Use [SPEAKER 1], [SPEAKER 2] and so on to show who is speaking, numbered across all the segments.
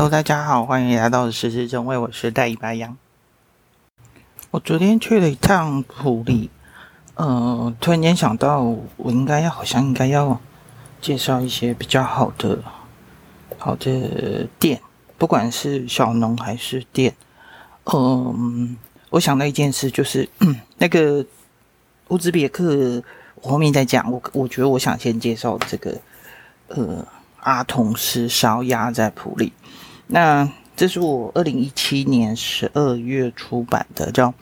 [SPEAKER 1] Hello，大家好，欢迎来到时事正，我是戴一白羊。我昨天去了一趟普里，呃，突然间想到，我应该要，好像应该要介绍一些比较好的、好的店，不管是小农还是店。嗯，我想到一件事，就是 那个乌兹别克，我后面再讲。我我觉得我想先介绍这个，呃，阿童斯烧鸭在普里。那这是我二零一七年十二月出版的，叫《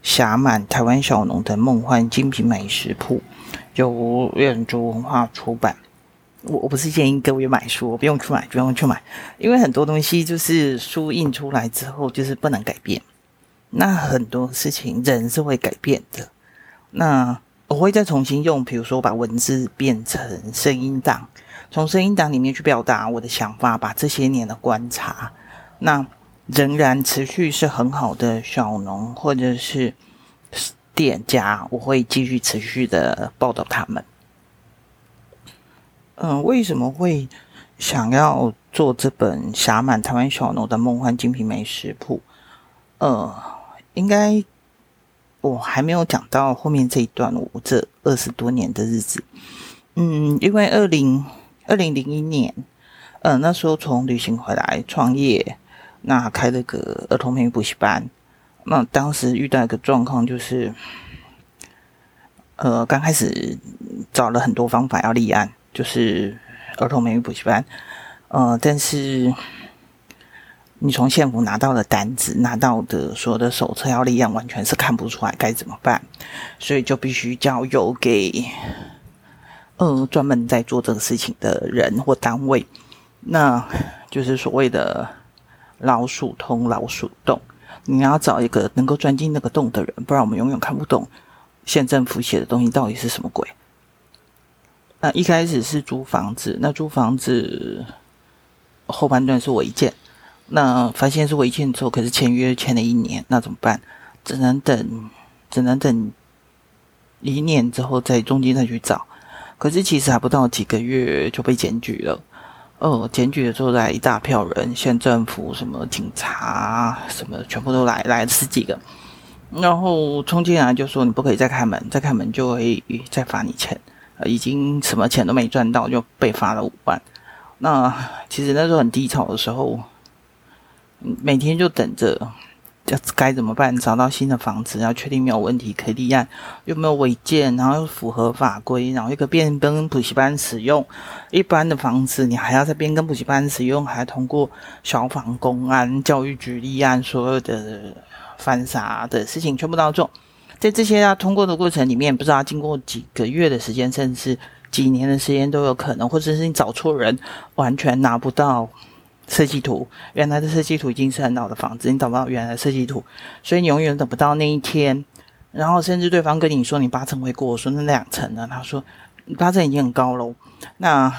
[SPEAKER 1] 侠满台湾小农的梦幻精品美食铺》，由远足文化出版。我我不是建议各位买书，我不用去买，不用去买，因为很多东西就是书印出来之后就是不能改变。那很多事情人是会改变的。那我会再重新用，比如说把文字变成声音档。从声音档里面去表达我的想法，把这些年的观察，那仍然持续是很好的小农或者是店家，我会继续持续的报道他们。嗯，为什么会想要做这本《侠满台湾小农的梦幻精品美食谱》？呃，应该我还没有讲到后面这一段，我这二十多年的日子。嗯，因为二零。二零零一年，呃，那时候从旅行回来创业，那开了个儿童美语补习班。那当时遇到一个状况，就是，呃，刚开始找了很多方法要立案，就是儿童美语补习班，呃，但是你从县府拿到的单子，拿到的所有的手册要立案，完全是看不出来该怎么办，所以就必须交由给。呃，专门在做这个事情的人或单位，那就是所谓的老鼠通、老鼠洞。你要找一个能够钻进那个洞的人，不然我们永远看不懂县政府写的东西到底是什么鬼。那一开始是租房子，那租房子后半段是违建，那发现是违建之后，可是签约签了一年，那怎么办？只能等，只能等一年之后再中间再去找。可是其实还不到几个月就被检举了，哦，检举的时候来一大票人，县政府什么警察什么全部都来，来了十几个，然后冲进来就说你不可以再开门，再开门就会再罚你钱，已经什么钱都没赚到就被罚了五万。那其实那时候很低潮的时候，每天就等着。要该怎么办？找到新的房子，然后确定没有问题可以立案，又没有违建，然后又符合法规，然后又可变更补习班使用。一般的房子你还要再变更补习班使用，还要通过消防、公安、教育局立案，所有的翻啥的事情全部都要做。在这些要通过的过程里面，不知道经过几个月的时间，甚至几年的时间都有可能，或者是你找错人，完全拿不到。设计图，原来的设计图已经是很老的房子，你找不到原来的设计图，所以你永远等不到那一天。然后甚至对方跟你说你八成会过，我说那两层呢？他说八成已经很高喽。那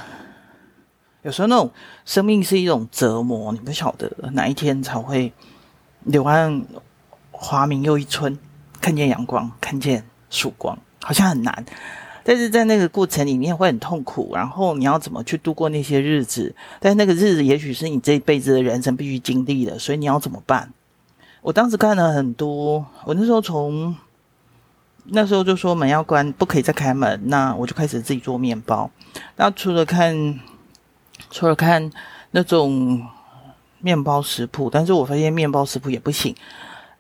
[SPEAKER 1] 有时候那种生命是一种折磨，你不晓得哪一天才会柳暗花明又一村，看见阳光，看见曙光，好像很难。但是在那个过程里面会很痛苦，然后你要怎么去度过那些日子？但那个日子也许是你这一辈子的人生必须经历的，所以你要怎么办？我当时看了很多，我那时候从那时候就说门要关，不可以再开门，那我就开始自己做面包。那除了看，除了看那种面包食谱，但是我发现面包食谱也不行。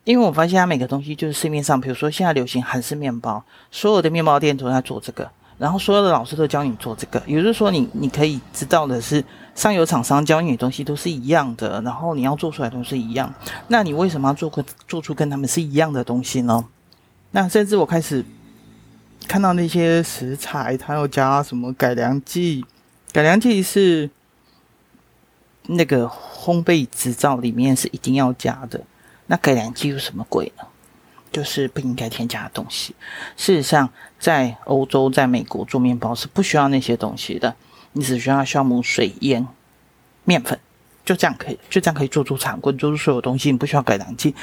[SPEAKER 1] 因为我发现它每个东西就是市面上，比如说现在流行韩式面包，所有的面包店都在做这个，然后所有的老师都教你做这个，也就是说你你可以知道的是，上游厂商教你的东西都是一样的，然后你要做出来都是一样，那你为什么要做个做出跟他们是一样的东西呢？那甚至我开始看到那些食材，它要加什么改良剂，改良剂是那个烘焙执照里面是一定要加的。那改良剂有什么鬼呢？就是不应该添加的东西。事实上，在欧洲、在美国做面包是不需要那些东西的，你只需要酵母、水、盐、面粉，就这样可以，就这样可以做出产棍，做出所有东西，你不需要改良剂，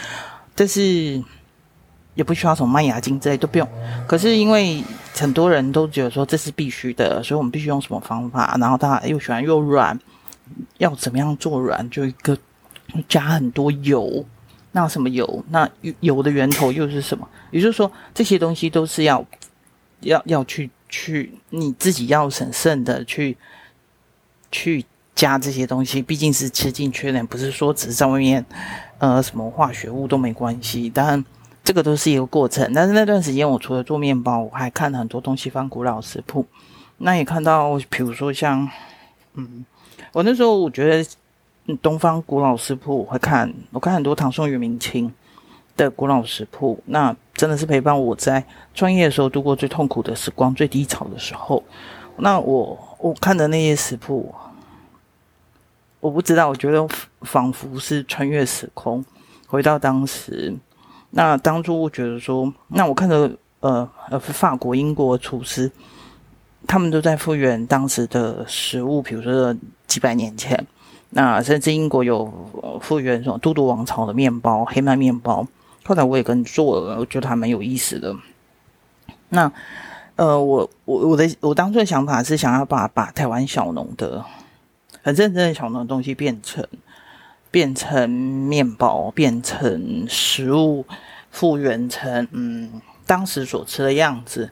[SPEAKER 1] 但是也不需要什么麦芽精之类都不用。可是因为很多人都觉得说这是必须的，所以我们必须用什么方法，然后它又喜欢又软。要怎么样做软，就一个加很多油。那什么油？那油的源头又是什么？也就是说，这些东西都是要要要去去你自己要审慎的去去加这些东西。毕竟是吃进去的，不是说只是在外面呃什么化学物都没关系。当然，这个都是一个过程。但是那段时间，我除了做面包，我还看很多东西方古老食谱。那也看到，比如说像嗯，我那时候我觉得。东方古老食谱我会看，我看很多唐宋元明清的古老食谱，那真的是陪伴我在创业的时候度过最痛苦的时光、最低潮的时候。那我我看的那些食谱，我不知道，我觉得仿佛是穿越时空，回到当时。那当初我觉得说，那我看着呃呃法国、英国厨师，他们都在复原当时的食物，比如说几百年前。那甚至英国有复原什么都铎王朝的面包、黑麦面包，后来我也跟做了，我觉得还蛮有意思的。那呃，我我我的我当初的想法是想要把把台湾小农的很认真的小农的东西变成变成面包，变成食物，复原成嗯当时所吃的样子。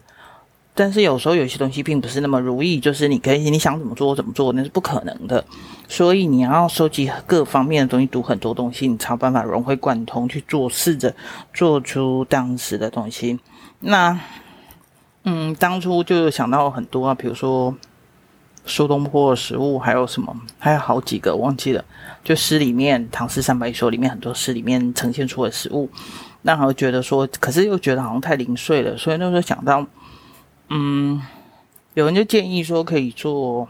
[SPEAKER 1] 但是有时候有些东西并不是那么如意，就是你可以你想怎么做怎么做，那是不可能的。所以你要收集各方面的东西，读很多东西，你才有办法融会贯通去做，试着做出当时的东西。那嗯，当初就想到很多啊，比如说苏东坡的食物，还有什么，还有好几个忘记了。就诗里面《唐诗三百首》里面很多诗里面呈现出的食物，那我觉得说，可是又觉得好像太零碎了，所以那时候想到。嗯，有人就建议说可以做，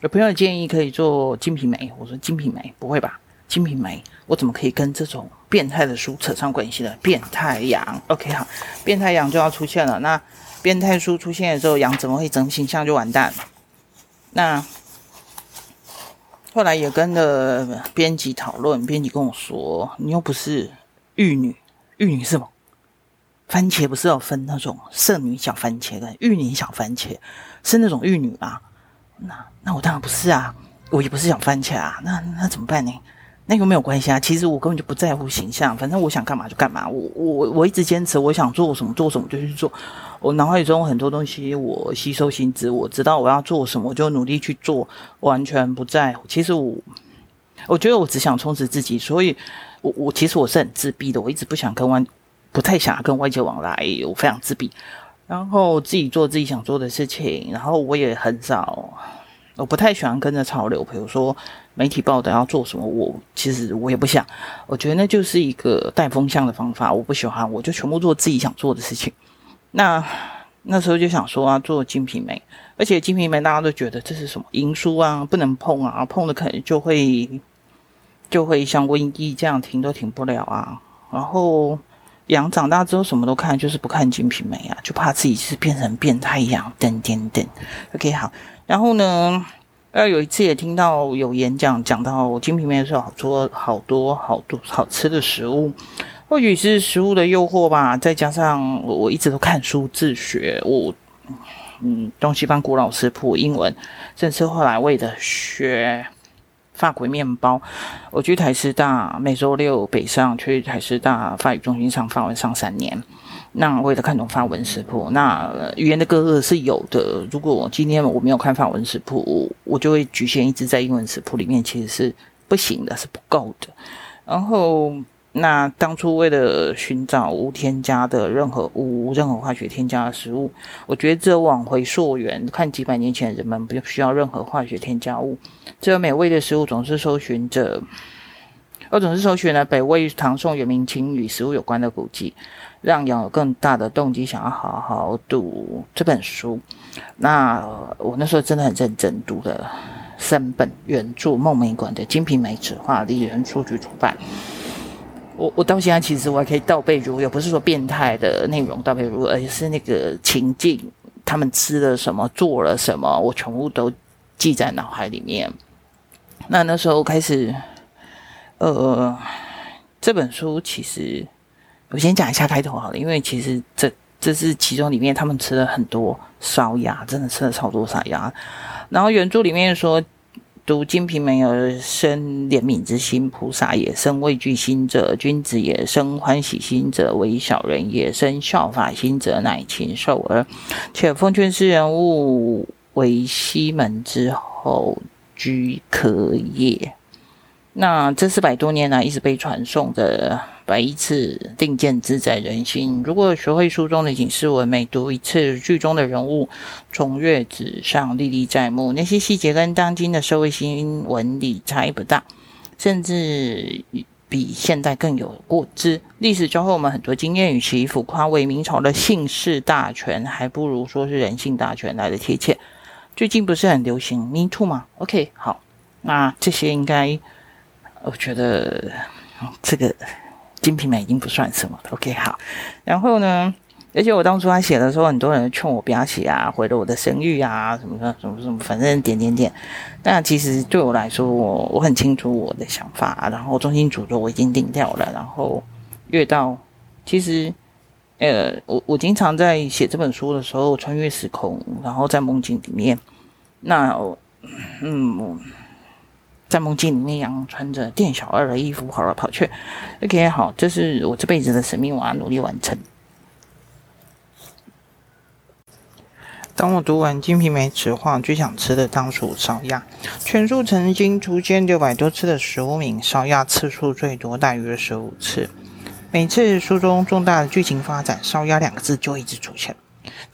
[SPEAKER 1] 有朋友建议可以做金瓶梅。我说金瓶梅不会吧？金瓶梅我怎么可以跟这种变态的书扯上关系呢？变态羊，OK 好，变态羊就要出现了。那变态书出现了之后，羊怎么会整形象就完蛋了？那后来也跟着编辑讨论，编辑跟我说：“你又不是玉女，玉女是什么？”番茄不是要分那种剩女小番茄跟玉女小番茄，是那种玉女吗？那那我当然不是啊，我也不是小番茄啊。那那怎么办呢？那个没有关系啊。其实我根本就不在乎形象，反正我想干嘛就干嘛。我我我一直坚持，我想做什么做什么就去做。我脑海中很多东西我吸收新知，我知道我要做什么，我就努力去做，完全不在乎。其实我我觉得我只想充实自己，所以我我其实我是很自闭的，我一直不想跟外。不太想要跟外界往来，我非常自闭，然后自己做自己想做的事情，然后我也很少，我不太喜欢跟着潮流。比如说媒体报道要做什么，我其实我也不想。我觉得那就是一个带风向的方法，我不喜欢，我就全部做自己想做的事情。那 那时候就想说啊，做金瓶梅，而且金瓶梅大家都觉得这是什么淫书啊，不能碰啊，碰了可能就会就会像瘟疫这样停都停不了啊，然后。羊长大之后什么都看，就是不看《金瓶梅》啊，就怕自己是变成变态羊等等等。OK，好。然后呢，呃，有一次也听到有演讲讲到《金瓶梅》的时候，好多好多好多好吃的食物，或许是食物的诱惑吧，再加上我我一直都看书自学，我嗯东西方古老食谱英文，甚至后来为了学。法国面包，我去台师大每周六北上，去台师大法语中心上法文上三年。那为了看懂法文食谱，那语言的隔阂是有的。如果今天我没有看法文食谱，我就会局限一直在英文食谱里面，其实是不行的，是不够的。然后。那当初为了寻找无添加的任何无任何化学添加的食物，我觉得这往回溯源，看几百年前人们不需要任何化学添加物，这美味的食物总是搜寻着，我总是搜寻了北魏、唐宋、元明清与食物有关的古籍，让有更大的动机想要好好读这本书。那我那时候真的很认真读了三本原著孟美馆的《金瓶梅》纸画，丽人书局出版。我我到现在其实我还可以倒背如流，不是说变态的内容倒背如流，而是那个情境，他们吃了什么，做了什么，我全部都记在脑海里面。那那时候开始，呃，这本书其实我先讲一下开头好了，因为其实这这是其中里面他们吃了很多烧鸭，真的吃了超多烧鸭。然后原著里面说。读《金瓶梅》而生怜悯之心，菩萨也；生畏惧心者，君子也；生欢喜心者，为小人也；生效法心者，乃禽兽耳。且奉劝世人勿为西门之后居可也。那这四百多年来一直被传颂的百一次定见自在人心。如果学会书中的警示文，每读一次，剧中的人物从月纸上历历在目，那些细节跟当今的社会新闻里差异不大，甚至比现代更有过之。历史教会我们很多经验，与其浮夸为明朝的姓氏大权，还不如说是人性大权来的贴切。最近不是很流行 “Me Too” 吗？OK，好，那这些应该。我觉得这个《金瓶梅》已经不算什么了。OK，好。然后呢，而且我当初他写的时候，很多人劝我不要写啊，毁了我的声誉啊，什么什么什么什么，反正点点点。但其实对我来说，我我很清楚我的想法，然后中心主轴我已经定掉了。然后越到其实，呃，我我经常在写这本书的时候穿越时空，然后在梦境里面。那嗯。在梦境里面，样穿着店小二的衣服跑来跑去。OK，好，这是我这辈子的使命，我要努力完成。当我读完《金瓶梅》词话，最想吃的当属烧鸭。全书曾经出现六百多次的食物名，烧鸭次数最多，大约十五次。每次书中重大的剧情发展，烧鸭两个字就一直出现。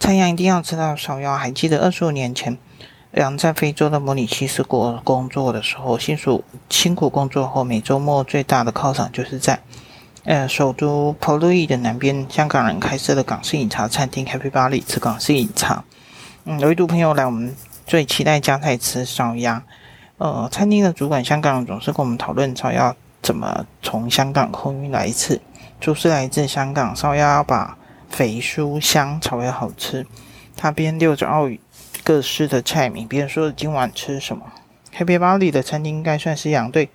[SPEAKER 1] 蔡阳一定要吃到烧鸭。还记得二十五年前，杨在非洲的摩里西斯国工作的时候，辛苦辛苦工作后，每周末最大的犒赏就是在呃首都普利的南边，香港人开设的港式饮茶餐厅 Happy Valley 吃港式饮茶。嗯，有一组朋友来，我们最期待加菜吃烧鸭。呃，餐厅的主管香港人总是跟我们讨论烧鸭怎么从香港空运来一次。厨师来自香港，烧鸭要把肥酥香才会好吃。他边溜着澳语。各式的菜名，别人说今晚吃什么？Happy Valley 的餐厅应该算是杨对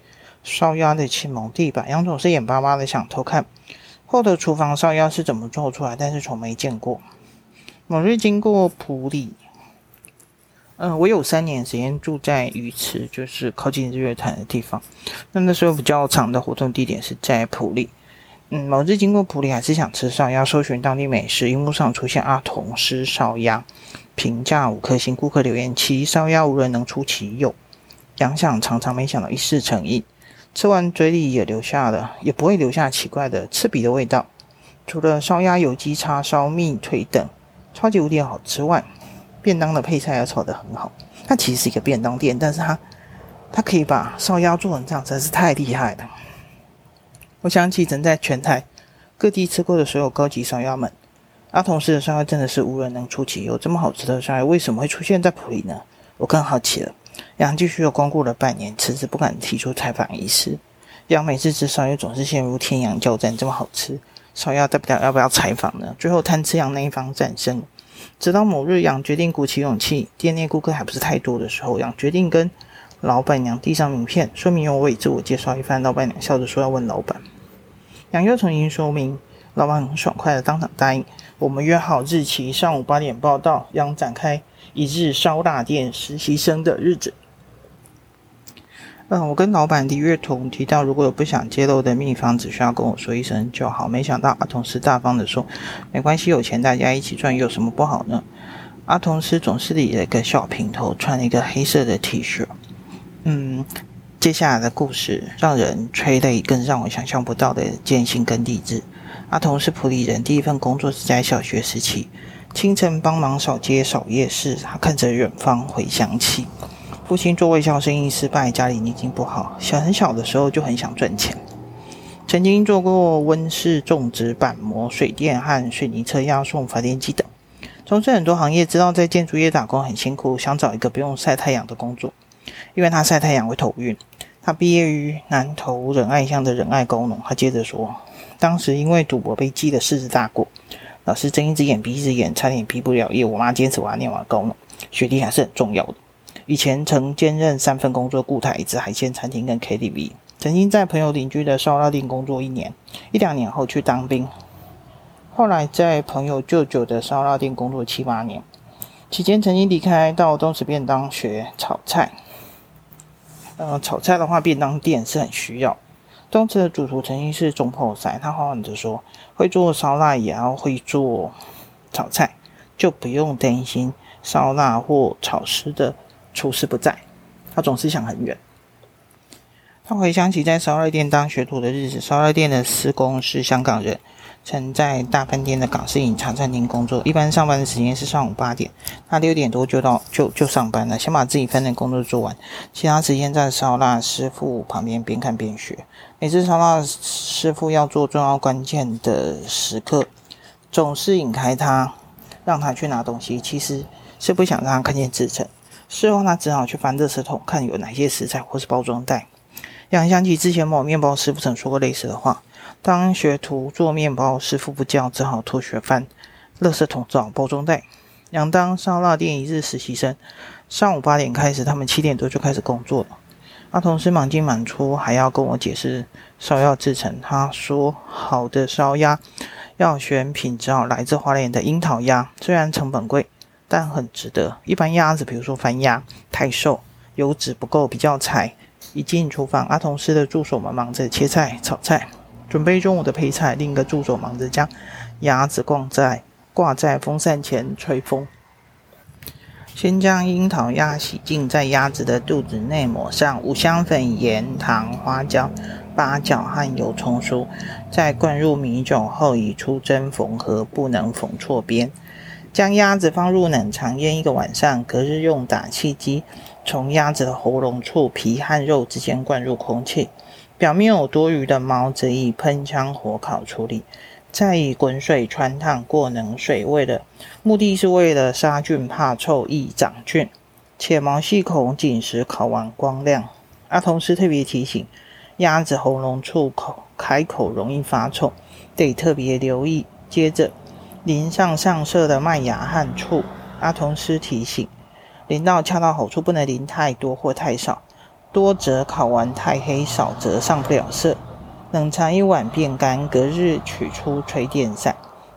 [SPEAKER 1] 烧鸭的启蒙地吧。杨总是眼巴巴的想偷看后的厨房烧鸭是怎么做出来，但是从没见过。某日经过普里，嗯、我有三年时间住在鱼池，就是靠近日月潭的地方。那那时候比较长的活动地点是在普里。嗯，某日经过普里，还是想吃烧鸭，搜寻当地美食，荧幕上出现阿童师烧鸭。评价五颗星，顾客留言：其烧鸭无人能出其右。杨想常常没想到一试成瘾，吃完嘴里也留下了，也不会留下奇怪的刺鼻的味道。除了烧鸭、有机叉烧、蜜腿等超级无敌好吃外，便当的配菜也炒得很好。它其实是一个便当店，但是它它可以把烧鸭做成这样，真是太厉害了。我想起曾在全台各地吃过的所有高级烧鸭们。阿童师的烧鸭真的是无人能出其右，这么好吃的烧鸭为什么会出现在普里呢？我更好奇了。杨继续又光顾了半年，迟迟不敢提出采访一事。杨每次吃烧鸭总是陷入天阳交战，这么好吃，烧鸭代表要不要采访呢？最后贪吃杨那一方战胜。直到某日，杨决定鼓起勇气，店内顾客还不是太多的时候，杨决定跟老板娘递上名片，说明由我以自我介绍一番。老板娘笑着说要问老板。杨又重新说明。老板很爽快的当场答应，我们约好日期，上午八点报到，将展开一日烧腊店实习生的日子。嗯，我跟老板李月彤提到，如果有不想揭露的秘方，只需要跟我说一声就好。没想到阿童师大方的说，没关系，有钱大家一起赚，有什么不好呢？阿童师总是理了个小平头，穿了一个黑色的 T 恤。嗯，接下来的故事让人催泪，更让我想象不到的艰辛跟励志。阿童是普里人，第一份工作是在小学时期，清晨帮忙扫街扫夜市。他看着远方，回想起父亲做卫校生意失败，家里经济不好，小很小的时候就很想赚钱，曾经做过温室种植、板模、水电和水泥车押送、发电机等，从事很多行业。知道在建筑业打工很辛苦，想找一个不用晒太阳的工作，因为他晒太阳会头晕。他毕业于南投仁爱乡的仁爱高农。他接着说。当时因为赌博被记了四次大过，老师睁一只眼闭一只眼，差点毕不了业。我妈坚持我要念完高农，学历还是很重要的。以前曾兼任三份工作，顾台子、海鲜餐厅跟 KTV。曾经在朋友邻居的烧腊店工作一年，一两年后去当兵。后来在朋友舅舅的烧腊店工作七八年，期间曾经离开到东石便当学炒菜。呃，炒菜的话，便当店是很需要。东池的主厨曾经是中破塞，他缓缓地说：“会做烧腊也要会做炒菜，就不用担心烧腊或炒师的厨师不在。”他总是想很远。他回想起在烧腊店当学徒的日子，烧腊店的师公是香港人。曾在大饭店的港式饮茶餐厅工作，一般上班的时间是上午八点，他六点多就到就就上班了，先把自己分内工作做完，其他时间在烧腊师傅旁边边看边学。每次烧腊师傅要做重要关键的时刻，总是引开他，让他去拿东西，其实是不想让他看见制成。事后他只好去翻垃圾桶，看有哪些食材或是包装袋。想想起之前某面包师傅曾说过类似的话。当学徒做面包，师傅不教，只好脱学翻垃圾桶找包装袋。两当烧腊店一日实习生，上午八点开始，他们七点多就开始工作了。阿同事忙进忙出，还要跟我解释烧鸭制程。他说：“好的烧鸭要选品质好、来自花莲的樱桃鸭，虽然成本贵，但很值得。一般鸭子，比如说番鸭，太瘦，油脂不够，比较柴。”一进厨房，阿同事的助手们忙着切菜、炒菜。准备中午的配菜，另一个助手忙着将鸭子挂在挂在风扇前吹风。先将樱桃鸭洗净，在鸭子的肚子内抹上五香粉、盐、糖、花椒、八角和油葱酥，再灌入米酒后，以出针缝合，不能缝错边。将鸭子放入冷藏腌一个晚上，隔日用打气机从鸭子的喉咙处皮和肉之间灌入空气。表面有多余的毛，则以喷枪火烤处理，再以滚水穿烫过冷水，为了目的是为了杀菌、怕臭、易长菌，且毛细孔紧实，烤完光亮。阿同师特别提醒，鸭子喉咙处口开口容易发臭，得特别留意。接着淋上上色的麦芽和醋。阿童师提醒，淋到恰到好处，不能淋太多或太少。多则烤完太黑，少则上不了色。冷藏一晚变干，隔日取出吹电扇，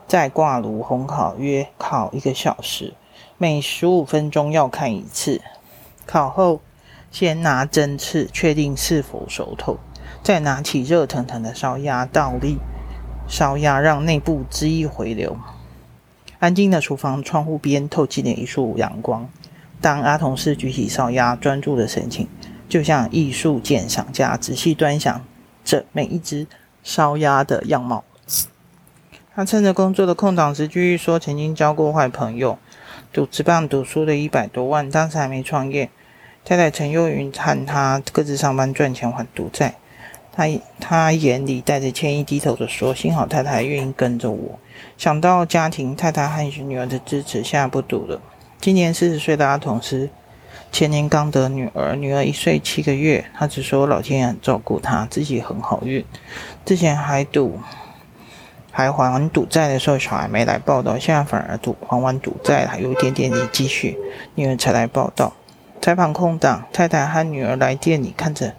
[SPEAKER 1] 再挂炉烘烤，约烤一个小时，每十五分钟要看一次。烤后先拿针刺，确定是否熟透，再拿起热腾腾的烧鸭倒立烧鸭，让内部汁液回流。安静的厨房窗户边透进了一束阳光。当阿同事举起烧鸭，专注的神情。就像艺术鉴赏家仔细端详着每一只烧鸭的样貌。他趁着工作的空档时，继续说：“曾经交过坏朋友，赌职棒赌输了一百多万，当时还没创业。太太陈幼云和他各自上班赚钱还赌债。他他眼里带着歉意，低头的说：‘幸好太太愿意跟着我。’想到家庭，太太和女儿的支持，现在不赌了。今年四十岁的阿童师。”前年刚得女儿，女儿一岁七个月，他只说老天爷很照顾他，自己很好运。之前还赌，还还赌债的时候，小孩没来报道，现在反而赌还完赌债了，还有一点点的积蓄，女儿才来报道。采访空档，太太和女儿来店里看着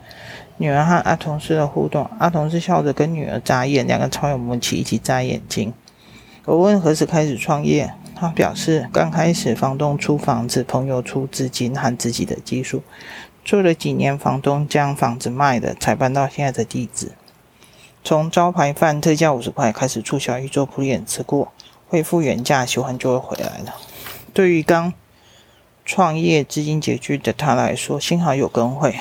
[SPEAKER 1] 女儿和阿同事的互动，阿同事笑着跟女儿眨眼，两个超有默契，一起眨眼睛。我问何时开始创业？他表示，刚开始房东出房子，朋友出资金和自己的技术，做了几年，房东将房子卖了，才搬到现在的地址。从招牌饭特价五十块开始促销，一桌铺脸吃过，恢复原价，喜欢就会回来了。对于刚创业资金拮据的他来说，幸好有跟会，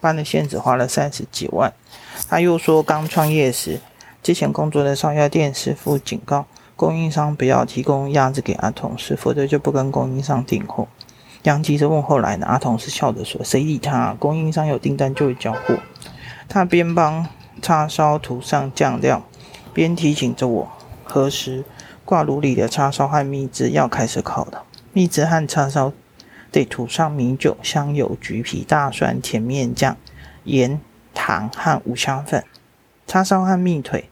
[SPEAKER 1] 搬了现只花了三十几万。他又说，刚创业时，之前工作的烧鸭店师傅警告。供应商不要提供鸭子给阿同事，否则就不跟供应商订货。杨急着问后来呢？阿同事笑着说：“谁理他？供应商有订单就会交货。”他边帮叉烧涂上酱料，边提醒着我：“何时挂炉里的叉烧和蜜汁要开始烤了？蜜汁和叉烧得涂上米酒、香油、橘皮、大蒜、甜面酱、盐、糖和五香粉。叉烧和蜜腿。”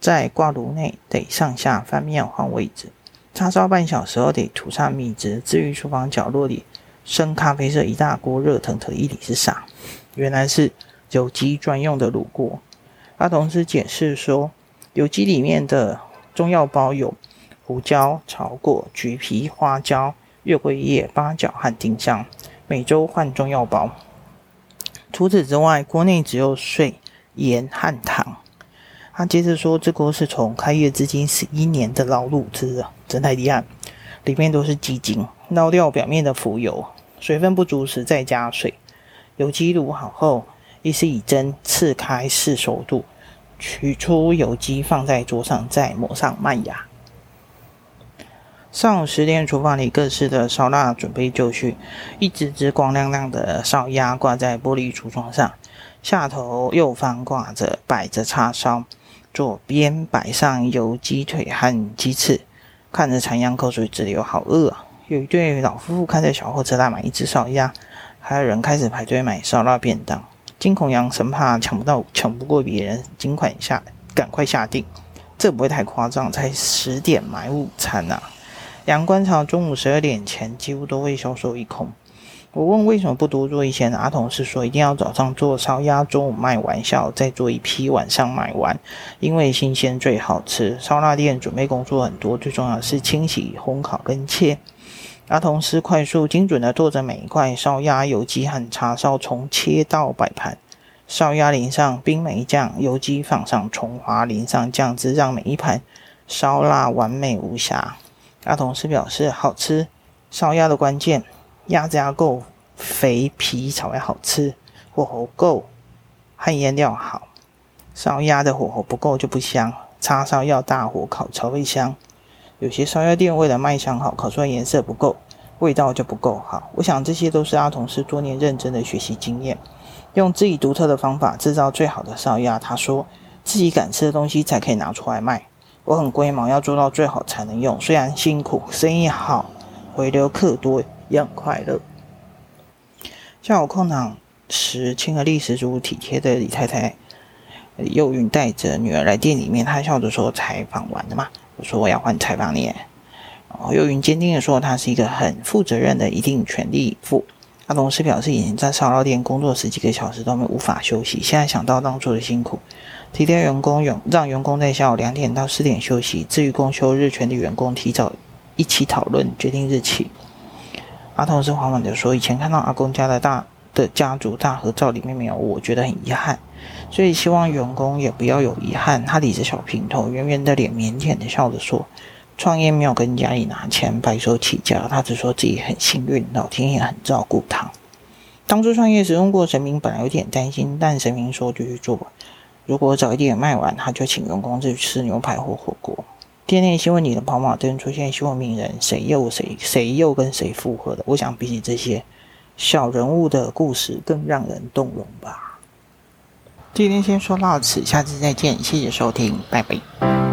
[SPEAKER 1] 在挂炉内得上下翻面换位置，叉烧半小时后得涂上蜜汁。至于厨房角落里深咖啡色一大锅热腾腾的液体是啥？原来是有机专用的卤锅。阿同事解释说，有机里面的中药包有胡椒、草果、橘皮、花椒、月桂叶、八角和丁香，每周换中药包。除此之外，锅内只有水、盐和糖。他接着说，这锅是从开业至今十一年的老卤汁啊，真太厉害！里面都是鸡精，捞掉表面的浮油，水分不足时再加水。油鸡卤好后，亦是以针刺开四熟度，取出油鸡放在桌上，再抹上麦芽。上午十点，厨房里各式的烧腊准备就绪，一只只光亮亮的烧鸭挂在玻璃橱窗上，下头右方挂着摆着叉烧，左边摆上油鸡腿和鸡翅。看着残阳，口水直流，好饿啊！有一对老夫妇看着小货车大买一只烧鸭，还有人开始排队买烧腊便当。金孔阳生怕抢不到、抢不过别人，尽快下，赶快下定。这不会太夸张，才十点买午餐呐、啊！阳观察中午十二点前几乎都会销售一空。我问为什么不多做一些？阿同事说一定要早上做烧鸭，中午卖完，下午再做一批，晚上卖完，因为新鲜最好吃。烧腊店准备工作很多，最重要的是清洗、烘烤跟切。阿同事快速精准地做着每一块烧鸭、油鸡和叉烧，从切到摆盘。烧鸭淋上冰梅酱，油鸡放上葱花，淋上酱汁，让每一盘烧腊完美无瑕。阿同事表示好吃。烧鸭的关键。鸭子要够肥，皮才会好吃。火候够，和腌料好。烧鸭的火候不够就不香。叉烧要大火烤才会香。有些烧鸭店为了卖相好，烤出来颜色不够，味道就不够好。我想这些都是阿同事多年认真的学习经验，用自己独特的方法制造最好的烧鸭。他说自己敢吃的东西才可以拿出来卖。我很龟毛，要做到最好才能用。虽然辛苦，生意好，回流客多。也很快乐。下午空档时，亲和力十足、体贴的李太太幼云带着女儿来店里面，她笑着说：“采访完了吗？”我说：“我要换采访你。”然后幼云坚定的说：“她是一个很负责任的，一定全力以赴。”她同时表示，已经在烧腊店工作十几个小时都没无法休息，现在想到当初的辛苦，体贴员工，让让员工在下午两点到四点休息。至于公休日，全体员工提早一起讨论决定日期。阿同事缓缓地说：“以前看到阿公家的大的家族大合照，里面没有我，觉得很遗憾，所以希望员工也不要有遗憾。”他理着小平头，圆圆的脸，腼腆的笑着说：“创业没有跟家里拿钱，白手起家，他只说自己很幸运，老天爷很照顾他。当初创业时问过神明，本来有点担心，但神明说就去做吧。如果早一点卖完，他就请员工去吃牛排或火锅。”天天新闻里的跑马灯出现，新闻名人谁又谁谁又跟谁复合的？我想比起这些小人物的故事更让人动容吧。今天先说到此，下次再见，谢谢收听，拜拜。